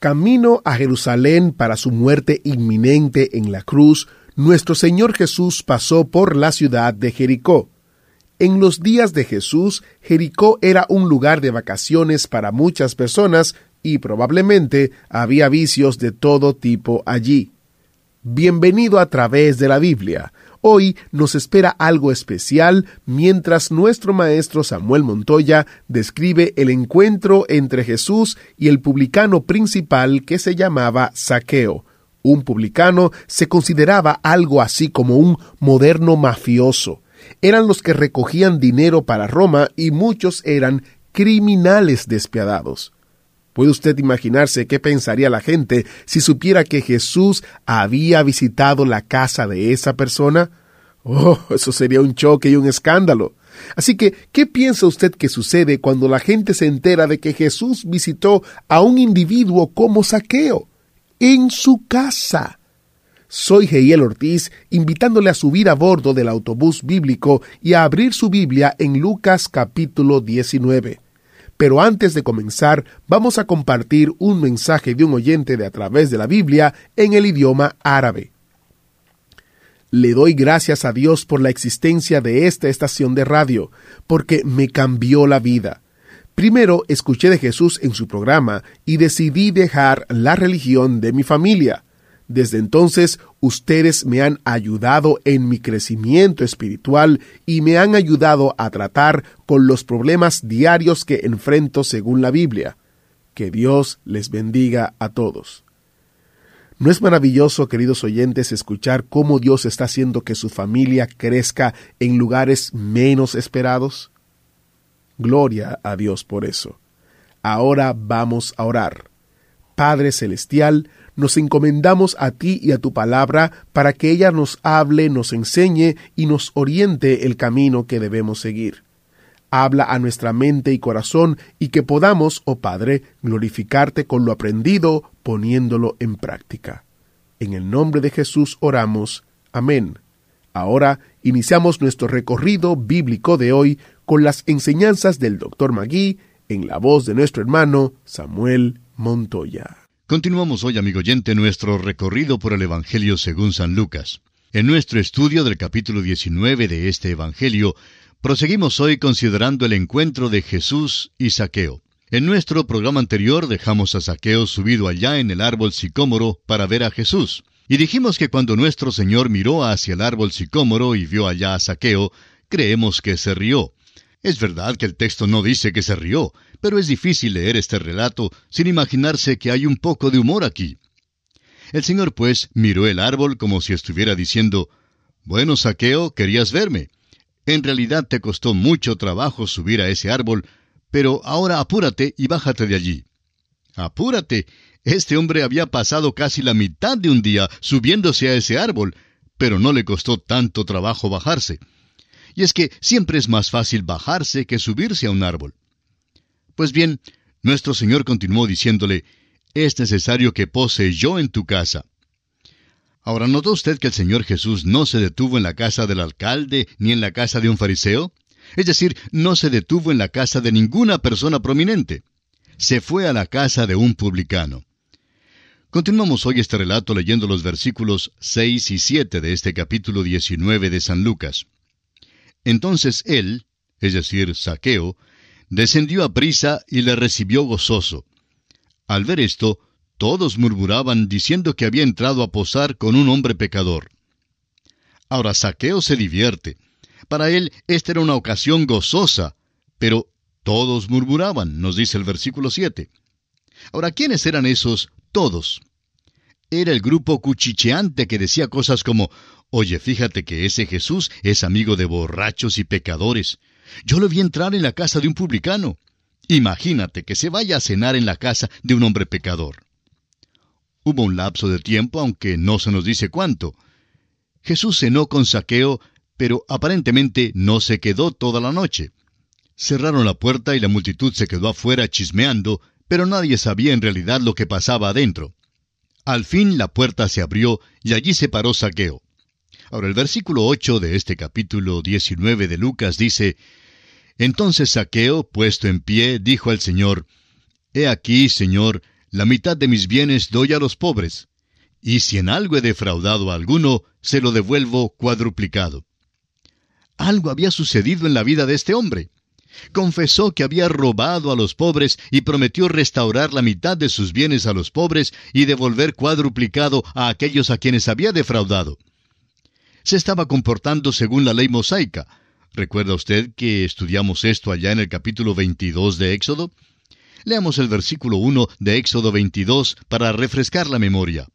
Camino a Jerusalén para su muerte inminente en la cruz, nuestro Señor Jesús pasó por la ciudad de Jericó. En los días de Jesús, Jericó era un lugar de vacaciones para muchas personas y probablemente había vicios de todo tipo allí. Bienvenido a través de la Biblia. Hoy nos espera algo especial mientras nuestro maestro Samuel Montoya describe el encuentro entre Jesús y el publicano principal que se llamaba Saqueo. Un publicano se consideraba algo así como un moderno mafioso. Eran los que recogían dinero para Roma y muchos eran criminales despiadados. ¿Puede usted imaginarse qué pensaría la gente si supiera que Jesús había visitado la casa de esa persona? Oh, eso sería un choque y un escándalo. Así que, ¿qué piensa usted que sucede cuando la gente se entera de que Jesús visitó a un individuo como Saqueo? En su casa. Soy Geiel Ortiz, invitándole a subir a bordo del autobús bíblico y a abrir su Biblia en Lucas capítulo 19. Pero antes de comenzar, vamos a compartir un mensaje de un oyente de a través de la Biblia en el idioma árabe. Le doy gracias a Dios por la existencia de esta estación de radio, porque me cambió la vida. Primero escuché de Jesús en su programa y decidí dejar la religión de mi familia. Desde entonces ustedes me han ayudado en mi crecimiento espiritual y me han ayudado a tratar con los problemas diarios que enfrento según la Biblia. Que Dios les bendiga a todos. ¿No es maravilloso, queridos oyentes, escuchar cómo Dios está haciendo que su familia crezca en lugares menos esperados? Gloria a Dios por eso. Ahora vamos a orar. Padre Celestial, nos encomendamos a ti y a tu palabra para que ella nos hable, nos enseñe y nos oriente el camino que debemos seguir. Habla a nuestra mente y corazón y que podamos, oh Padre, glorificarte con lo aprendido, poniéndolo en práctica. En el nombre de Jesús oramos. Amén. Ahora iniciamos nuestro recorrido bíblico de hoy con las enseñanzas del Dr. Magui en la voz de nuestro hermano Samuel Montoya. Continuamos hoy, amigo oyente, nuestro recorrido por el Evangelio según San Lucas. En nuestro estudio del capítulo 19 de este Evangelio, proseguimos hoy considerando el encuentro de Jesús y Saqueo. En nuestro programa anterior dejamos a Saqueo subido allá en el árbol sicómoro para ver a Jesús. Y dijimos que cuando nuestro Señor miró hacia el árbol sicómoro y vio allá a Saqueo, creemos que se rió. Es verdad que el texto no dice que se rió, pero es difícil leer este relato sin imaginarse que hay un poco de humor aquí. El Señor, pues, miró el árbol como si estuviera diciendo, Bueno, Saqueo, querías verme. En realidad te costó mucho trabajo subir a ese árbol, pero ahora apúrate y bájate de allí. Apúrate. Este hombre había pasado casi la mitad de un día subiéndose a ese árbol, pero no le costó tanto trabajo bajarse. Y es que siempre es más fácil bajarse que subirse a un árbol. Pues bien, nuestro Señor continuó diciéndole, es necesario que pose yo en tu casa. Ahora, ¿notó usted que el Señor Jesús no se detuvo en la casa del alcalde ni en la casa de un fariseo? Es decir, no se detuvo en la casa de ninguna persona prominente. Se fue a la casa de un publicano. Continuamos hoy este relato leyendo los versículos 6 y 7 de este capítulo 19 de San Lucas. Entonces él, es decir, Saqueo, descendió a prisa y le recibió gozoso. Al ver esto, todos murmuraban diciendo que había entrado a posar con un hombre pecador. Ahora Saqueo se divierte. Para él esta era una ocasión gozosa, pero todos murmuraban, nos dice el versículo 7. Ahora, ¿quiénes eran esos todos? Era el grupo cuchicheante que decía cosas como, Oye, fíjate que ese Jesús es amigo de borrachos y pecadores. Yo lo vi entrar en la casa de un publicano. Imagínate que se vaya a cenar en la casa de un hombre pecador. Hubo un lapso de tiempo, aunque no se nos dice cuánto. Jesús cenó con saqueo, pero aparentemente no se quedó toda la noche. Cerraron la puerta y la multitud se quedó afuera chismeando, pero nadie sabía en realidad lo que pasaba adentro. Al fin la puerta se abrió y allí se paró Saqueo. Ahora el versículo 8 de este capítulo 19 de Lucas dice, Entonces Saqueo, puesto en pie, dijo al Señor, He aquí, Señor, la mitad de mis bienes doy a los pobres, y si en algo he defraudado a alguno, se lo devuelvo cuadruplicado. Algo había sucedido en la vida de este hombre. Confesó que había robado a los pobres y prometió restaurar la mitad de sus bienes a los pobres y devolver cuadruplicado a aquellos a quienes había defraudado. Se estaba comportando según la ley mosaica. ¿Recuerda usted que estudiamos esto allá en el capítulo 22 de Éxodo? Leamos el versículo 1 de Éxodo 22 para refrescar la memoria.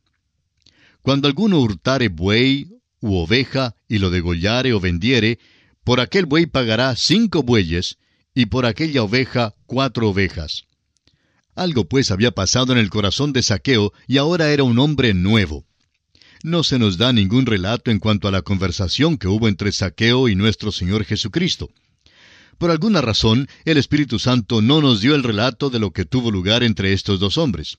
Cuando alguno hurtare buey u oveja y lo degollare o vendiere, por aquel buey pagará cinco bueyes, y por aquella oveja cuatro ovejas. Algo pues había pasado en el corazón de Saqueo, y ahora era un hombre nuevo. No se nos da ningún relato en cuanto a la conversación que hubo entre Saqueo y nuestro Señor Jesucristo. Por alguna razón, el Espíritu Santo no nos dio el relato de lo que tuvo lugar entre estos dos hombres.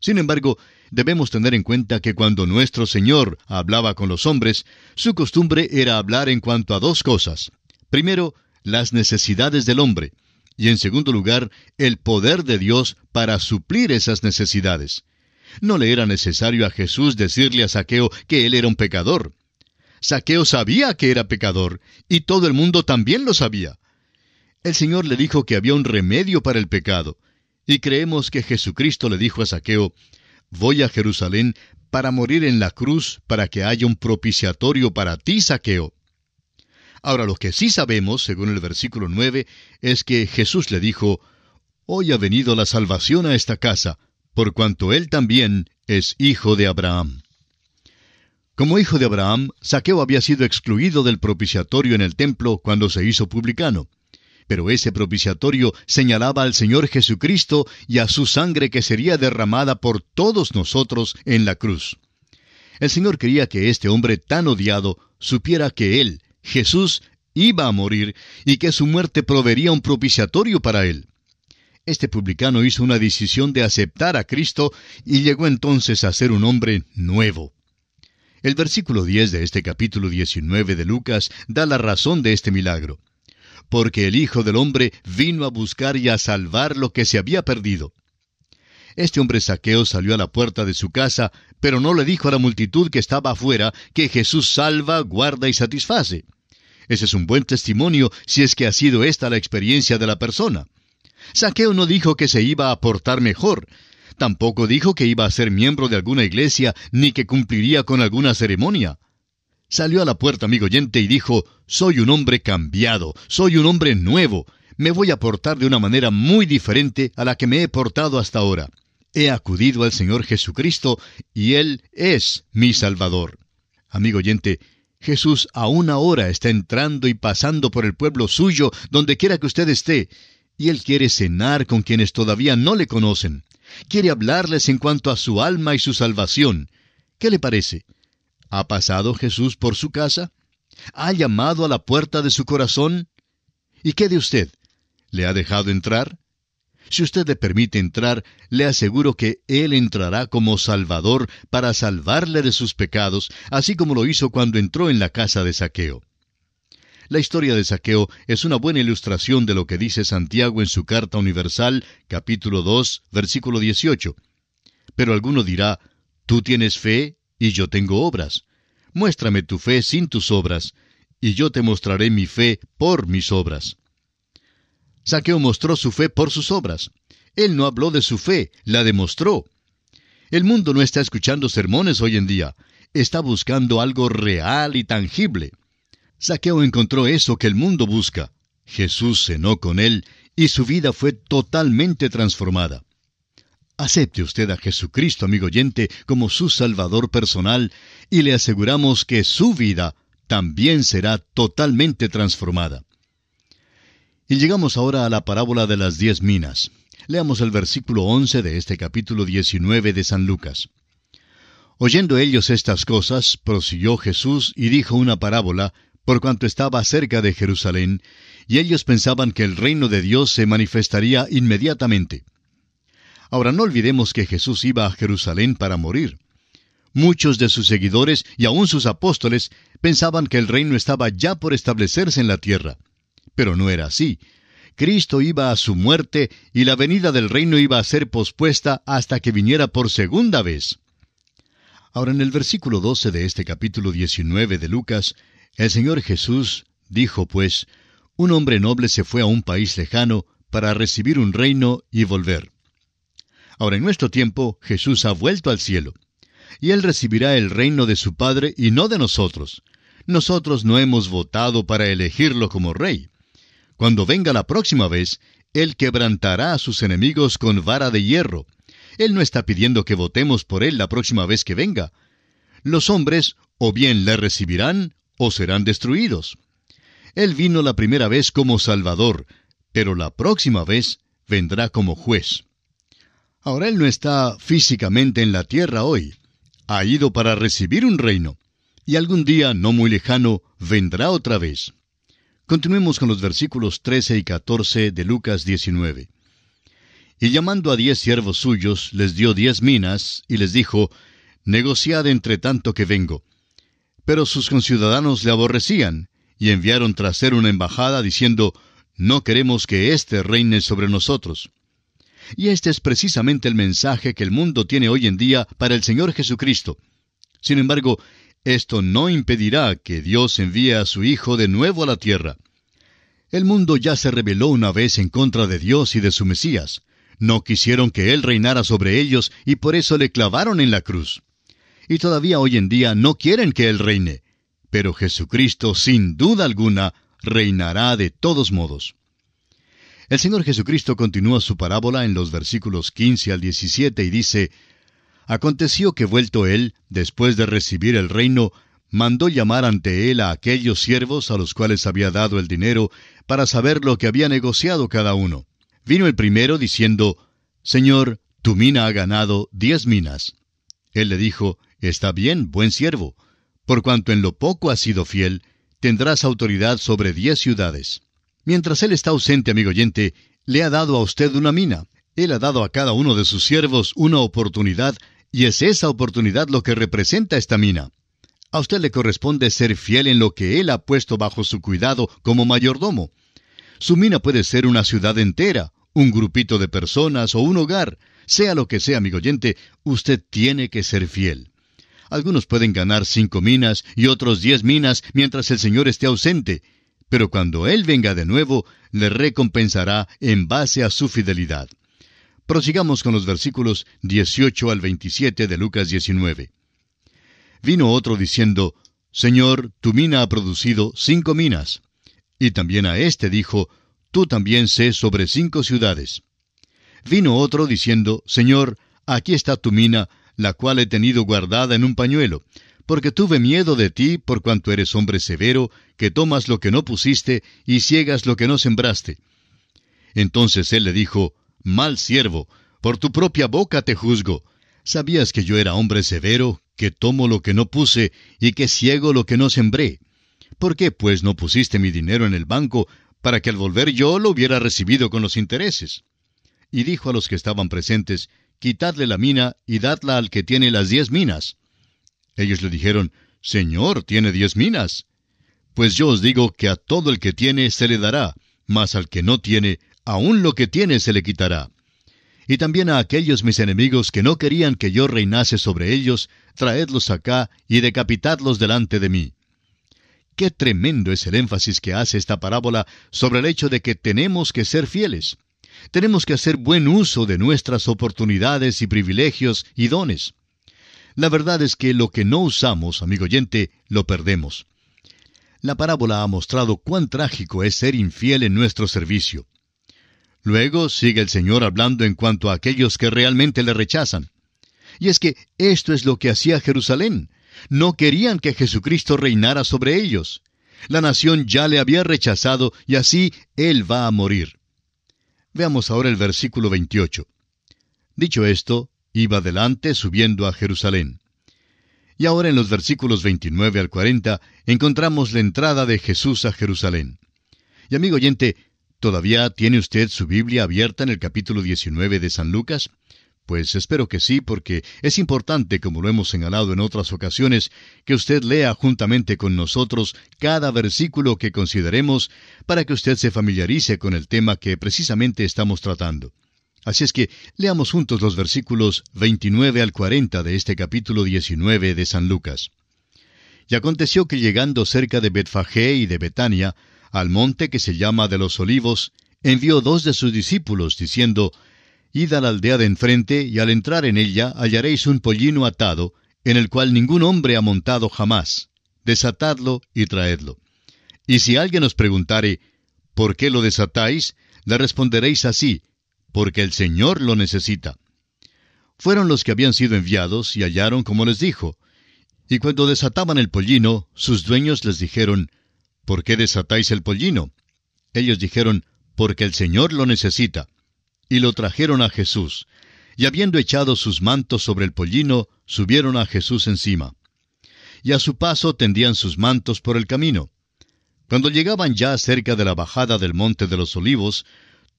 Sin embargo, debemos tener en cuenta que cuando nuestro Señor hablaba con los hombres, su costumbre era hablar en cuanto a dos cosas. Primero, las necesidades del hombre, y en segundo lugar, el poder de Dios para suplir esas necesidades. No le era necesario a Jesús decirle a Saqueo que él era un pecador. Saqueo sabía que era pecador, y todo el mundo también lo sabía. El Señor le dijo que había un remedio para el pecado, y creemos que Jesucristo le dijo a Saqueo, Voy a Jerusalén para morir en la cruz para que haya un propiciatorio para ti, Saqueo. Ahora lo que sí sabemos, según el versículo 9, es que Jesús le dijo, Hoy ha venido la salvación a esta casa, por cuanto él también es hijo de Abraham. Como hijo de Abraham, Saqueo había sido excluido del propiciatorio en el templo cuando se hizo publicano pero ese propiciatorio señalaba al Señor Jesucristo y a su sangre que sería derramada por todos nosotros en la cruz. El Señor quería que este hombre tan odiado supiera que Él, Jesús, iba a morir y que su muerte proveería un propiciatorio para Él. Este publicano hizo una decisión de aceptar a Cristo y llegó entonces a ser un hombre nuevo. El versículo 10 de este capítulo 19 de Lucas da la razón de este milagro porque el Hijo del Hombre vino a buscar y a salvar lo que se había perdido. Este hombre saqueo salió a la puerta de su casa, pero no le dijo a la multitud que estaba afuera que Jesús salva, guarda y satisface. Ese es un buen testimonio si es que ha sido esta la experiencia de la persona. Saqueo no dijo que se iba a portar mejor, tampoco dijo que iba a ser miembro de alguna iglesia ni que cumpliría con alguna ceremonia. Salió a la puerta, amigo oyente, y dijo, Soy un hombre cambiado, soy un hombre nuevo, me voy a portar de una manera muy diferente a la que me he portado hasta ahora. He acudido al Señor Jesucristo y Él es mi Salvador. Amigo oyente, Jesús aún ahora está entrando y pasando por el pueblo suyo, donde quiera que usted esté, y Él quiere cenar con quienes todavía no le conocen. Quiere hablarles en cuanto a su alma y su salvación. ¿Qué le parece? ¿Ha pasado Jesús por su casa? ¿Ha llamado a la puerta de su corazón? ¿Y qué de usted? ¿Le ha dejado entrar? Si usted le permite entrar, le aseguro que Él entrará como Salvador para salvarle de sus pecados, así como lo hizo cuando entró en la casa de Saqueo. La historia de Saqueo es una buena ilustración de lo que dice Santiago en su Carta Universal, capítulo 2, versículo 18. Pero alguno dirá, ¿tú tienes fe y yo tengo obras. Muéstrame tu fe sin tus obras, y yo te mostraré mi fe por mis obras. Saqueo mostró su fe por sus obras. Él no habló de su fe, la demostró. El mundo no está escuchando sermones hoy en día, está buscando algo real y tangible. Saqueo encontró eso que el mundo busca. Jesús cenó con él y su vida fue totalmente transformada. Acepte usted a Jesucristo, amigo oyente, como su Salvador personal, y le aseguramos que su vida también será totalmente transformada. Y llegamos ahora a la parábola de las diez minas. Leamos el versículo once de este capítulo diecinueve de San Lucas. Oyendo ellos estas cosas, prosiguió Jesús y dijo una parábola, por cuanto estaba cerca de Jerusalén, y ellos pensaban que el reino de Dios se manifestaría inmediatamente. Ahora no olvidemos que Jesús iba a Jerusalén para morir. Muchos de sus seguidores y aun sus apóstoles pensaban que el reino estaba ya por establecerse en la tierra. Pero no era así. Cristo iba a su muerte y la venida del reino iba a ser pospuesta hasta que viniera por segunda vez. Ahora en el versículo 12 de este capítulo 19 de Lucas, el Señor Jesús dijo pues, un hombre noble se fue a un país lejano para recibir un reino y volver. Ahora en nuestro tiempo Jesús ha vuelto al cielo y él recibirá el reino de su Padre y no de nosotros. Nosotros no hemos votado para elegirlo como rey. Cuando venga la próxima vez, él quebrantará a sus enemigos con vara de hierro. Él no está pidiendo que votemos por él la próxima vez que venga. Los hombres o bien le recibirán o serán destruidos. Él vino la primera vez como Salvador, pero la próxima vez vendrá como juez. Ahora Él no está físicamente en la tierra hoy ha ido para recibir un reino, y algún día no muy lejano vendrá otra vez. Continuemos con los versículos 13 y 14 de Lucas 19. Y llamando a diez siervos suyos, les dio diez minas, y les dijo, Negociad entre tanto que vengo. Pero sus conciudadanos le aborrecían, y enviaron tras él una embajada diciendo, No queremos que éste reine sobre nosotros. Y este es precisamente el mensaje que el mundo tiene hoy en día para el Señor Jesucristo. Sin embargo, esto no impedirá que Dios envíe a su Hijo de nuevo a la tierra. El mundo ya se rebeló una vez en contra de Dios y de su Mesías. No quisieron que Él reinara sobre ellos y por eso le clavaron en la cruz. Y todavía hoy en día no quieren que Él reine. Pero Jesucristo, sin duda alguna, reinará de todos modos. El Señor Jesucristo continúa su parábola en los versículos 15 al 17 y dice, Aconteció que vuelto él, después de recibir el reino, mandó llamar ante él a aquellos siervos a los cuales había dado el dinero, para saber lo que había negociado cada uno. Vino el primero diciendo, Señor, tu mina ha ganado diez minas. Él le dijo, Está bien, buen siervo, por cuanto en lo poco has sido fiel, tendrás autoridad sobre diez ciudades. Mientras él está ausente, amigo oyente, le ha dado a usted una mina. Él ha dado a cada uno de sus siervos una oportunidad, y es esa oportunidad lo que representa esta mina. A usted le corresponde ser fiel en lo que él ha puesto bajo su cuidado como mayordomo. Su mina puede ser una ciudad entera, un grupito de personas o un hogar. Sea lo que sea, amigo oyente, usted tiene que ser fiel. Algunos pueden ganar cinco minas y otros diez minas mientras el Señor esté ausente, pero cuando Él venga de nuevo, le recompensará en base a su fidelidad. Prosigamos con los versículos 18 al 27 de Lucas 19. Vino otro diciendo, Señor, tu mina ha producido cinco minas. Y también a éste dijo, Tú también sé sobre cinco ciudades. Vino otro diciendo, Señor, aquí está tu mina, la cual he tenido guardada en un pañuelo, porque tuve miedo de ti por cuanto eres hombre severo, que tomas lo que no pusiste y ciegas lo que no sembraste. Entonces él le dijo, Mal siervo, por tu propia boca te juzgo. ¿Sabías que yo era hombre severo, que tomo lo que no puse y que ciego lo que no sembré? ¿Por qué, pues, no pusiste mi dinero en el banco para que al volver yo lo hubiera recibido con los intereses? Y dijo a los que estaban presentes, Quitadle la mina y dadla al que tiene las diez minas. Ellos le dijeron, Señor, tiene diez minas. Pues yo os digo que a todo el que tiene se le dará, mas al que no tiene, aun lo que tiene se le quitará. Y también a aquellos mis enemigos que no querían que yo reinase sobre ellos, traedlos acá y decapitadlos delante de mí. Qué tremendo es el énfasis que hace esta parábola sobre el hecho de que tenemos que ser fieles. Tenemos que hacer buen uso de nuestras oportunidades y privilegios y dones. La verdad es que lo que no usamos, amigo oyente, lo perdemos. La parábola ha mostrado cuán trágico es ser infiel en nuestro servicio. Luego sigue el Señor hablando en cuanto a aquellos que realmente le rechazan. Y es que esto es lo que hacía Jerusalén. No querían que Jesucristo reinara sobre ellos. La nación ya le había rechazado y así él va a morir. Veamos ahora el versículo 28. Dicho esto, iba adelante subiendo a Jerusalén. Y ahora en los versículos 29 al 40 encontramos la entrada de Jesús a Jerusalén. Y amigo oyente, ¿todavía tiene usted su Biblia abierta en el capítulo 19 de San Lucas? Pues espero que sí, porque es importante, como lo hemos señalado en otras ocasiones, que usted lea juntamente con nosotros cada versículo que consideremos para que usted se familiarice con el tema que precisamente estamos tratando. Así es que leamos juntos los versículos 29 al 40 de este capítulo 19 de San Lucas. Y aconteció que llegando cerca de Betfagé y de Betania, al monte que se llama de los olivos, envió dos de sus discípulos, diciendo, Id a la aldea de enfrente, y al entrar en ella hallaréis un pollino atado, en el cual ningún hombre ha montado jamás. Desatadlo y traedlo. Y si alguien os preguntare, ¿por qué lo desatáis? Le responderéis así, porque el Señor lo necesita. Fueron los que habían sido enviados y hallaron como les dijo. Y cuando desataban el pollino, sus dueños les dijeron, ¿por qué desatáis el pollino? Ellos dijeron, porque el Señor lo necesita y lo trajeron a Jesús. Y habiendo echado sus mantos sobre el pollino, subieron a Jesús encima. Y a su paso tendían sus mantos por el camino. Cuando llegaban ya cerca de la bajada del monte de los olivos,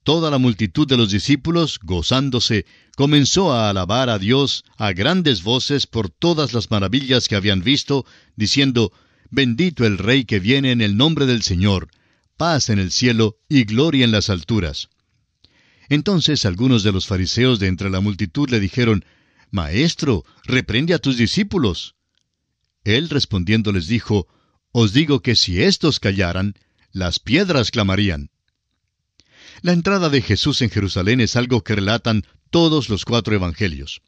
toda la multitud de los discípulos, gozándose, comenzó a alabar a Dios a grandes voces por todas las maravillas que habían visto, diciendo, Bendito el Rey que viene en el nombre del Señor, paz en el cielo y gloria en las alturas. Entonces algunos de los fariseos de entre la multitud le dijeron, Maestro, reprende a tus discípulos. Él respondiendo les dijo, Os digo que si éstos callaran, las piedras clamarían. La entrada de Jesús en Jerusalén es algo que relatan todos los cuatro evangelios.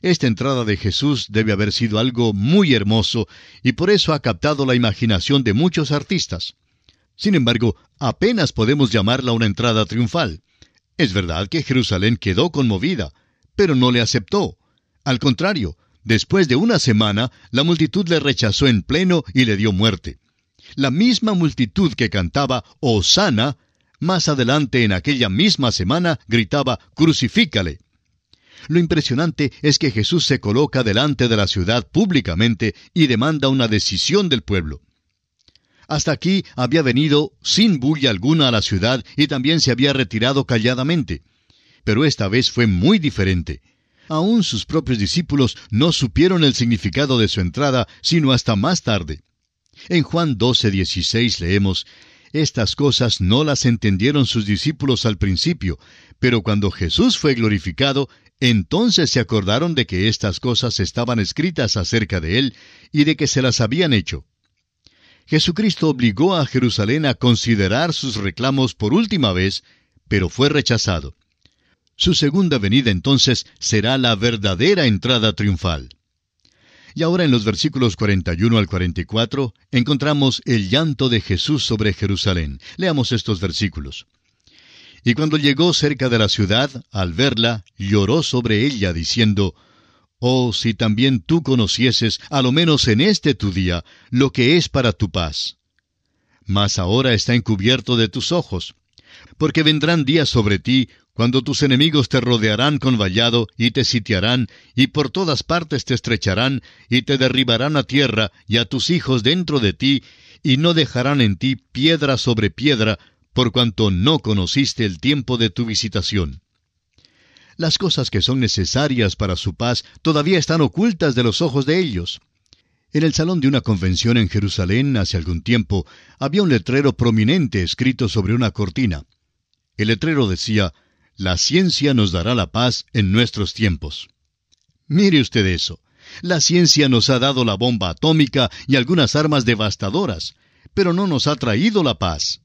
Esta entrada de Jesús debe haber sido algo muy hermoso y por eso ha captado la imaginación de muchos artistas. Sin embargo, apenas podemos llamarla una entrada triunfal. Es verdad que Jerusalén quedó conmovida, pero no le aceptó. Al contrario, después de una semana, la multitud le rechazó en pleno y le dio muerte. La misma multitud que cantaba Osana, más adelante en aquella misma semana gritaba Crucifícale. Lo impresionante es que Jesús se coloca delante de la ciudad públicamente y demanda una decisión del pueblo. Hasta aquí había venido sin bulla alguna a la ciudad y también se había retirado calladamente. Pero esta vez fue muy diferente. Aún sus propios discípulos no supieron el significado de su entrada sino hasta más tarde. En Juan 12:16 leemos, Estas cosas no las entendieron sus discípulos al principio, pero cuando Jesús fue glorificado, entonces se acordaron de que estas cosas estaban escritas acerca de él y de que se las habían hecho. Jesucristo obligó a Jerusalén a considerar sus reclamos por última vez, pero fue rechazado. Su segunda venida entonces será la verdadera entrada triunfal. Y ahora en los versículos 41 al 44 encontramos el llanto de Jesús sobre Jerusalén. Leamos estos versículos. Y cuando llegó cerca de la ciudad, al verla, lloró sobre ella, diciendo, Oh, si también tú conocieses, a lo menos en este tu día, lo que es para tu paz. Mas ahora está encubierto de tus ojos, porque vendrán días sobre ti cuando tus enemigos te rodearán con vallado y te sitiarán, y por todas partes te estrecharán, y te derribarán a tierra, y a tus hijos dentro de ti, y no dejarán en ti piedra sobre piedra, por cuanto no conociste el tiempo de tu visitación. Las cosas que son necesarias para su paz todavía están ocultas de los ojos de ellos. En el salón de una convención en Jerusalén hace algún tiempo había un letrero prominente escrito sobre una cortina. El letrero decía, La ciencia nos dará la paz en nuestros tiempos. Mire usted eso. La ciencia nos ha dado la bomba atómica y algunas armas devastadoras, pero no nos ha traído la paz.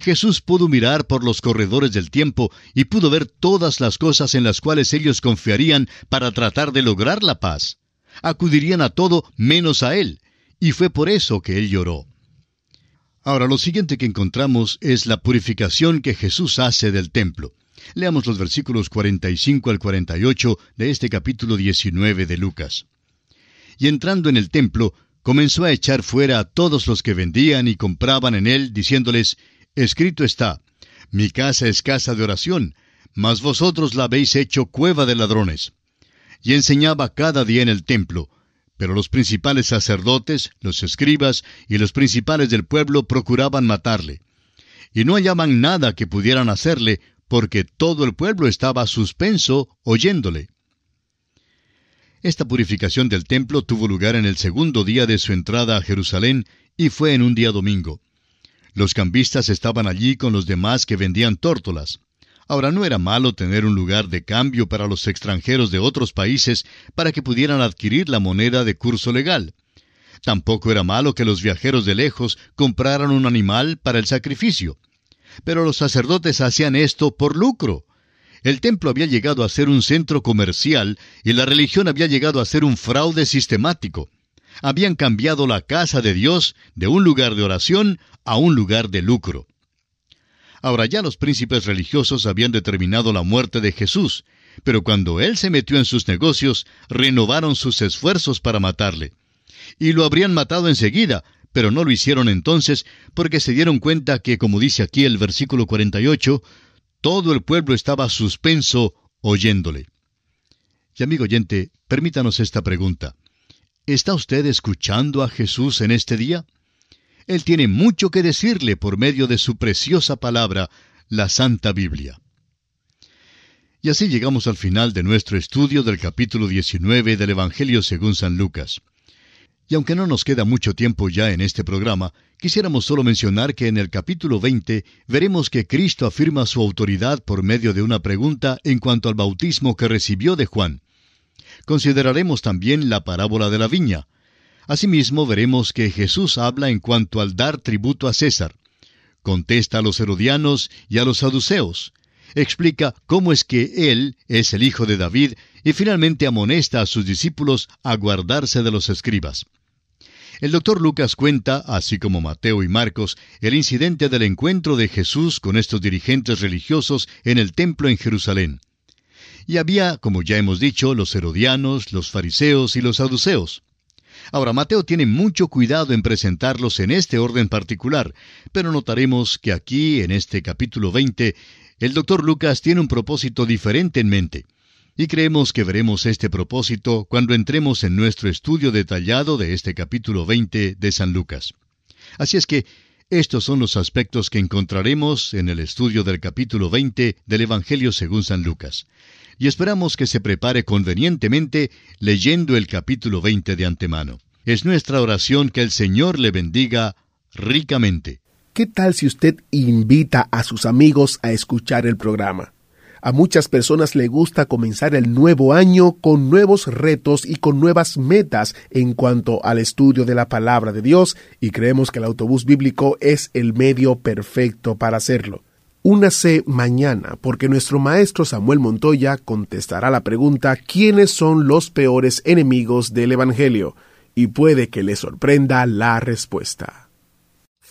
Jesús pudo mirar por los corredores del tiempo y pudo ver todas las cosas en las cuales ellos confiarían para tratar de lograr la paz. Acudirían a todo menos a Él, y fue por eso que Él lloró. Ahora, lo siguiente que encontramos es la purificación que Jesús hace del templo. Leamos los versículos 45 al 48 de este capítulo 19 de Lucas. Y entrando en el templo, comenzó a echar fuera a todos los que vendían y compraban en él, diciéndoles, Escrito está, mi casa es casa de oración, mas vosotros la habéis hecho cueva de ladrones. Y enseñaba cada día en el templo, pero los principales sacerdotes, los escribas y los principales del pueblo procuraban matarle. Y no hallaban nada que pudieran hacerle, porque todo el pueblo estaba suspenso oyéndole. Esta purificación del templo tuvo lugar en el segundo día de su entrada a Jerusalén y fue en un día domingo. Los cambistas estaban allí con los demás que vendían tórtolas. Ahora no era malo tener un lugar de cambio para los extranjeros de otros países para que pudieran adquirir la moneda de curso legal. Tampoco era malo que los viajeros de lejos compraran un animal para el sacrificio. Pero los sacerdotes hacían esto por lucro. El templo había llegado a ser un centro comercial y la religión había llegado a ser un fraude sistemático. Habían cambiado la casa de Dios de un lugar de oración a un lugar de lucro. Ahora ya los príncipes religiosos habían determinado la muerte de Jesús, pero cuando él se metió en sus negocios, renovaron sus esfuerzos para matarle. Y lo habrían matado enseguida, pero no lo hicieron entonces porque se dieron cuenta que, como dice aquí el versículo 48, todo el pueblo estaba suspenso oyéndole. Y amigo oyente, permítanos esta pregunta. ¿Está usted escuchando a Jesús en este día? Él tiene mucho que decirle por medio de su preciosa palabra, la Santa Biblia. Y así llegamos al final de nuestro estudio del capítulo 19 del Evangelio según San Lucas. Y aunque no nos queda mucho tiempo ya en este programa, quisiéramos solo mencionar que en el capítulo 20 veremos que Cristo afirma su autoridad por medio de una pregunta en cuanto al bautismo que recibió de Juan. Consideraremos también la parábola de la viña, Asimismo veremos que Jesús habla en cuanto al dar tributo a César. Contesta a los herodianos y a los saduceos. Explica cómo es que Él es el Hijo de David y finalmente amonesta a sus discípulos a guardarse de los escribas. El doctor Lucas cuenta, así como Mateo y Marcos, el incidente del encuentro de Jesús con estos dirigentes religiosos en el templo en Jerusalén. Y había, como ya hemos dicho, los herodianos, los fariseos y los saduceos. Ahora, Mateo tiene mucho cuidado en presentarlos en este orden particular, pero notaremos que aquí, en este capítulo 20, el doctor Lucas tiene un propósito diferente en mente. Y creemos que veremos este propósito cuando entremos en nuestro estudio detallado de este capítulo 20 de San Lucas. Así es que estos son los aspectos que encontraremos en el estudio del capítulo 20 del Evangelio según San Lucas y esperamos que se prepare convenientemente leyendo el capítulo 20 de antemano. Es nuestra oración que el Señor le bendiga ricamente. ¿Qué tal si usted invita a sus amigos a escuchar el programa? A muchas personas le gusta comenzar el nuevo año con nuevos retos y con nuevas metas en cuanto al estudio de la palabra de Dios y creemos que el autobús bíblico es el medio perfecto para hacerlo. Únase mañana porque nuestro maestro Samuel Montoya contestará la pregunta ¿quiénes son los peores enemigos del Evangelio? y puede que le sorprenda la respuesta.